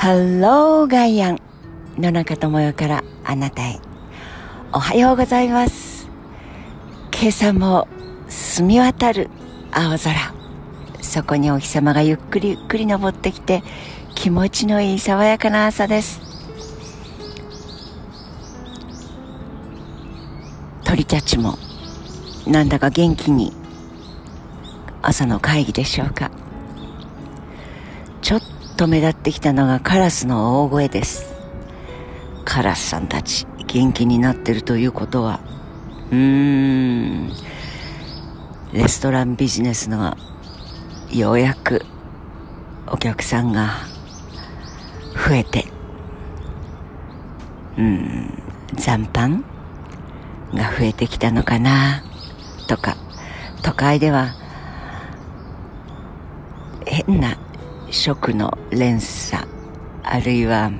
ハローガイアン野中智代からあなたへ。おはようございます。今朝も澄み渡る青空。そこにお日様がゆっくりゆっくり登ってきて気持ちのいい爽やかな朝です。鳥たちもなんだか元気に朝の会議でしょうか。と目立ってきたのがカラスの大声です。カラスさんたち元気になってるということは。うーん。レストランビジネスのようやくお客さんが増えて。うん。残飯が増えてきたのかな。とか。都会では変な食の連鎖あるいは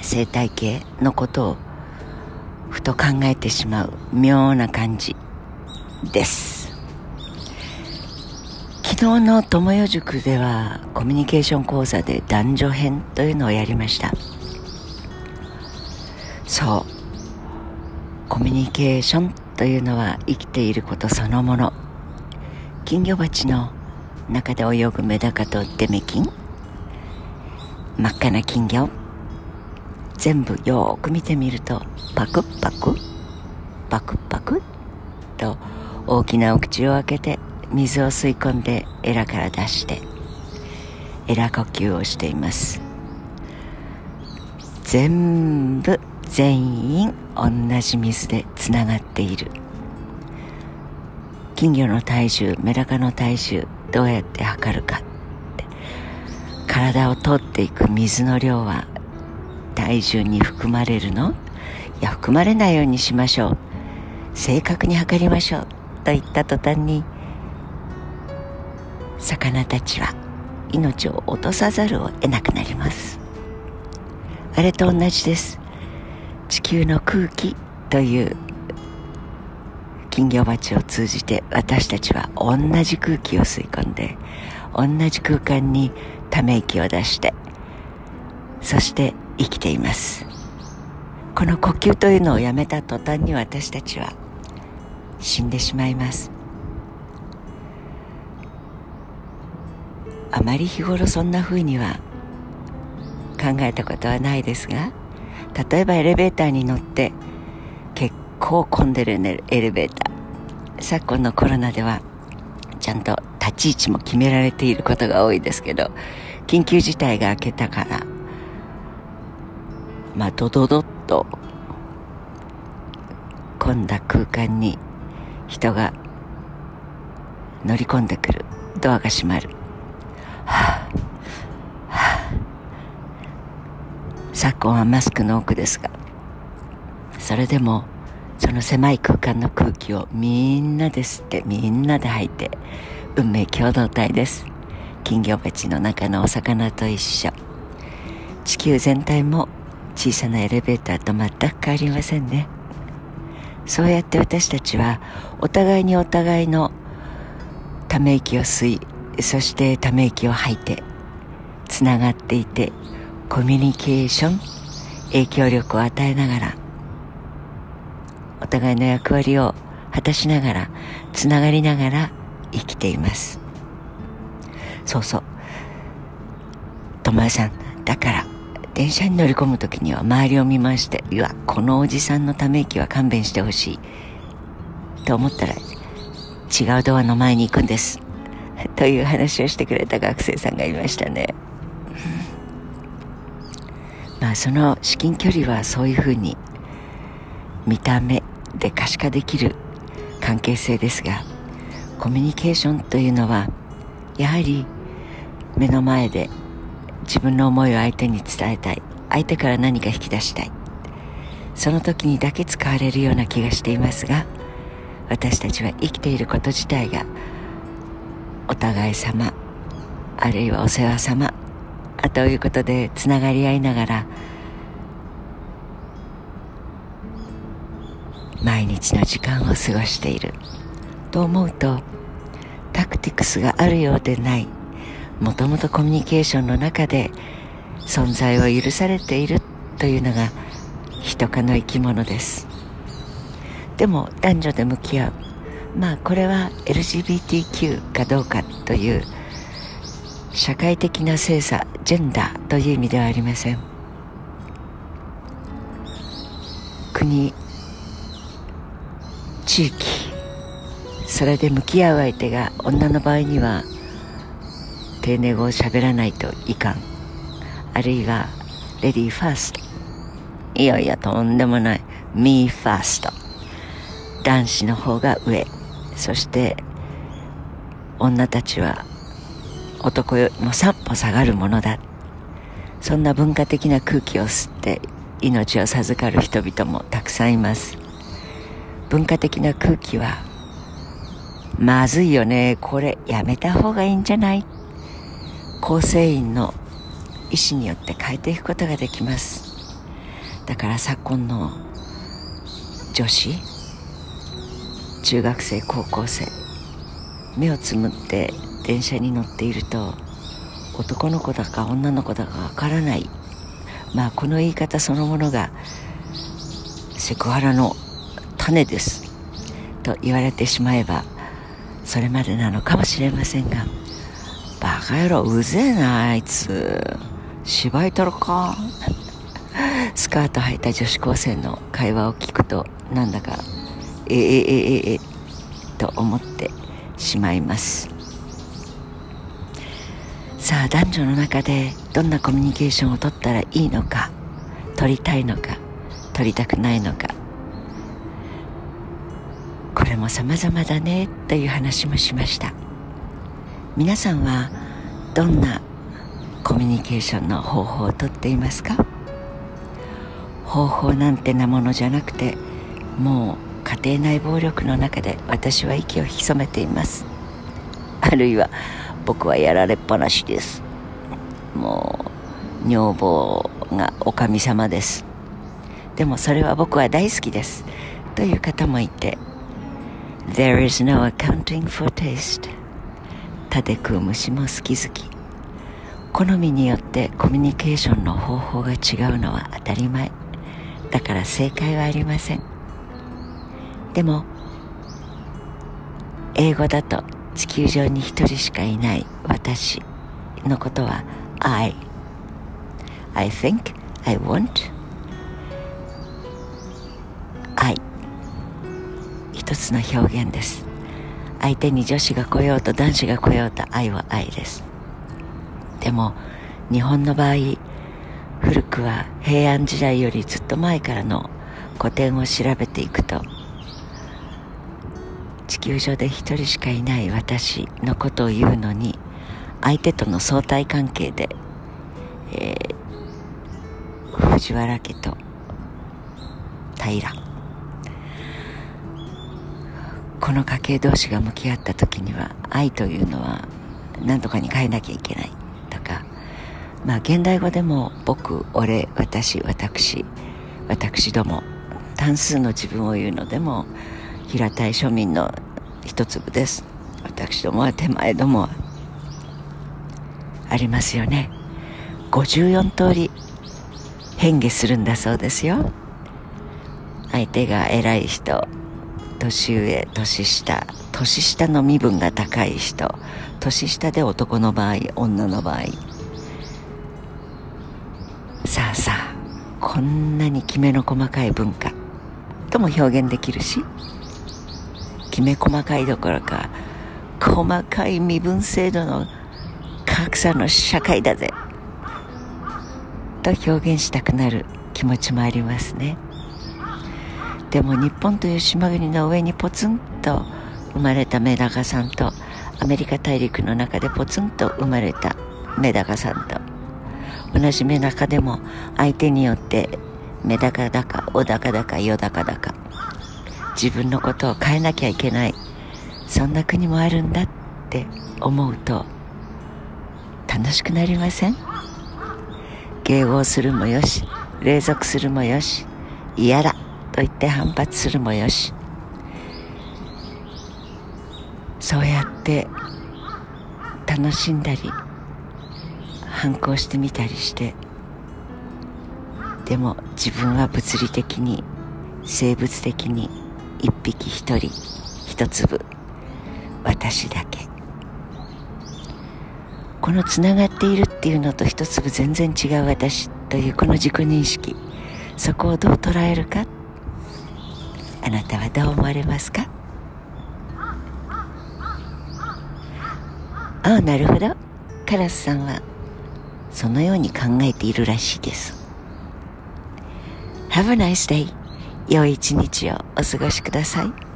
生態系のことをふと考えてしまう妙な感じです。昨日の友よ塾ではコミュニケーション講座で男女編というのをやりました。そう。コミュニケーションというのは生きていることそのもの。金魚鉢の中で泳ぐメダカとデメキン？真っ赤な金魚？全部よーく見てみるとパクパク？パクパク？と大きなお口を開けて水を吸い込んでエラから出してエラ呼吸をしています。全部全員同じ水でつながっている。金魚の体重メダカの体重どうやって測るかって。体を通っていく水の量は体重に含まれるの？いや含まれないようにしましょう。正確に測りましょうと言った途端に魚たちは命を落とさざるを得なくなります。あれと同じです。地球の空気という金魚鉢を通じて私たちは同じ空気を吸い込んで同じ空間にため息を出してそして生きています。この呼吸というのをやめた途端に私たちは死んでしまいます。あまり日頃そんな風には考えたことはないですが例えばエレベーターに乗って構混んでるエレベーター。昨今のコロナではちゃんと立ち位置も決められていることが多いですけど緊急事態が明けたからまあドドドッと混んだ空間に人が乗り込んでくる。ドアが閉まる。はあ、はあ、昨今はマスクの奥ですがそれでもその狭い空間の空気をみんなで吸ってみんなで吐いて運命共同体です。金魚鉢の中のお魚と一緒。地球全体も小さなエレベーターと全く変わりませんね。そうやって私たちはお互いにお互いのため息を吸いそしてため息を吐いてつながっていてコミュニケーション影響力を与えながらお互いの役割を果たしながらつながりながら生きています。そうそう。友也さんだから電車に乗り込む時には周りを見回していわこのおじさんのため息は勘弁してほしい。と思ったら違うドアの前に行くんです。という話をしてくれた学生さんがいましたね。まあその至近距離はそういうふうに見た目で可視化できる関係性ですがコミュニケーションというのはやはり目の前で自分の思いを相手に伝えたい。相手から何か引き出したい。その時にだけ使われるような気がしていますが私たちは生きていること自体がお互い様あるいはお世話様ということでつながり合いながら毎日の時間を過ごしている。と思うとタクティクスがあるようでない。もともとコミュニケーションの中で存在を許されているというのが人科の生き物です。でも男女で向き合う。まあこれは LGBTQ かどうかという社会的な性差ジェンダーという意味ではありません。国地域。それで向き合う相手が女の場合には丁寧語を喋らないといかん。あるいはレディーファースト。いやいやとんでもない。ミーファースト。男子の方が上。そして女たちは男よりも三歩下がるものだ。そんな文化的な空気を吸って命を授かる人々もたくさんいます。文化的な空気はまずいよね。これやめた方がいいんじゃない？構成員の意思によって変えていくことができます。だから昨今の女子中学生高校生目をつむって電車に乗っていると男の子だか女の子だかわからない。まあこの言い方そのものがセクハラの種です。と言われてしまえばそれまでなのかもしれませんがバカ野郎うぜえなあいつ。芝居とろか。スカート履いた女子高生の会話を聞くとなんだかええええええと思ってしまいます。さあ男女の中でどんなコミュニケーションをとったらいいのか取りたいのか取りたくないのかこれも様々だねという話もしました。皆さんはどんなコミュニケーションの方法をとっていますか？方法なんてなものじゃなくてもう家庭内暴力の中で私は息を潜めています。あるいは僕はやられっぱなしです。もう女房がお神様です。でもそれは僕は大好きです。という方もいて There is no accounting for taste. 食べ食う虫も好き好き好みによってコミュニケーションの方法が違うのは当たり前。だから正解はありません。でも英語だと地球上に一人しかいない私のことは I I think I want 一つの表現です。相手に女子が来ようと男子が来ようと愛は愛です。でも日本の場合古くは平安時代よりずっと前からの古典を調べていくと地球上で一人しかいない私のことを言うのに相手との相対関係で、えー、藤原家と平。この家系同士が向き合った時には愛というのは何とかに変えなきゃいけないとかまあ現代語でも僕俺私私私ども単数の自分を言うのでも平たい庶民の一粒です。私どもは手前どもはありますよね。54通り変化するんだそうですよ。相手が偉い人年上年下年下の身分が高い人。年下で男の場合女の場合。さあさあこんなにきめの細かい文化とも表現できるしきめ細かいどころか細かい身分制度の格差の社会だぜと表現したくなる気持ちもありますね。でも日本という島国の上にポツンと生まれたメダカさんとアメリカ大陸の中でポツンと生まれたメダカさんと同じメダカでも相手によってメダカだかオダカだかヨダカだか自分のことを変えなきゃいけないそんな国もあるんだって思うと楽しくなりません？迎合するもよし隷属するもよし嫌だ。言って反発するもよし。そうやって楽しんだり反抗してみたりしてでも自分は物理的に生物的に一匹一人一粒私だけ。このつながっているっていうのと一粒全然違う私というこの自己認識。そこをどう捉えるかあなたはどう思われますか？ああなるほど。カラスさんはそのように考えているらしいです。Have a nice day 良い一日をお過ごしください。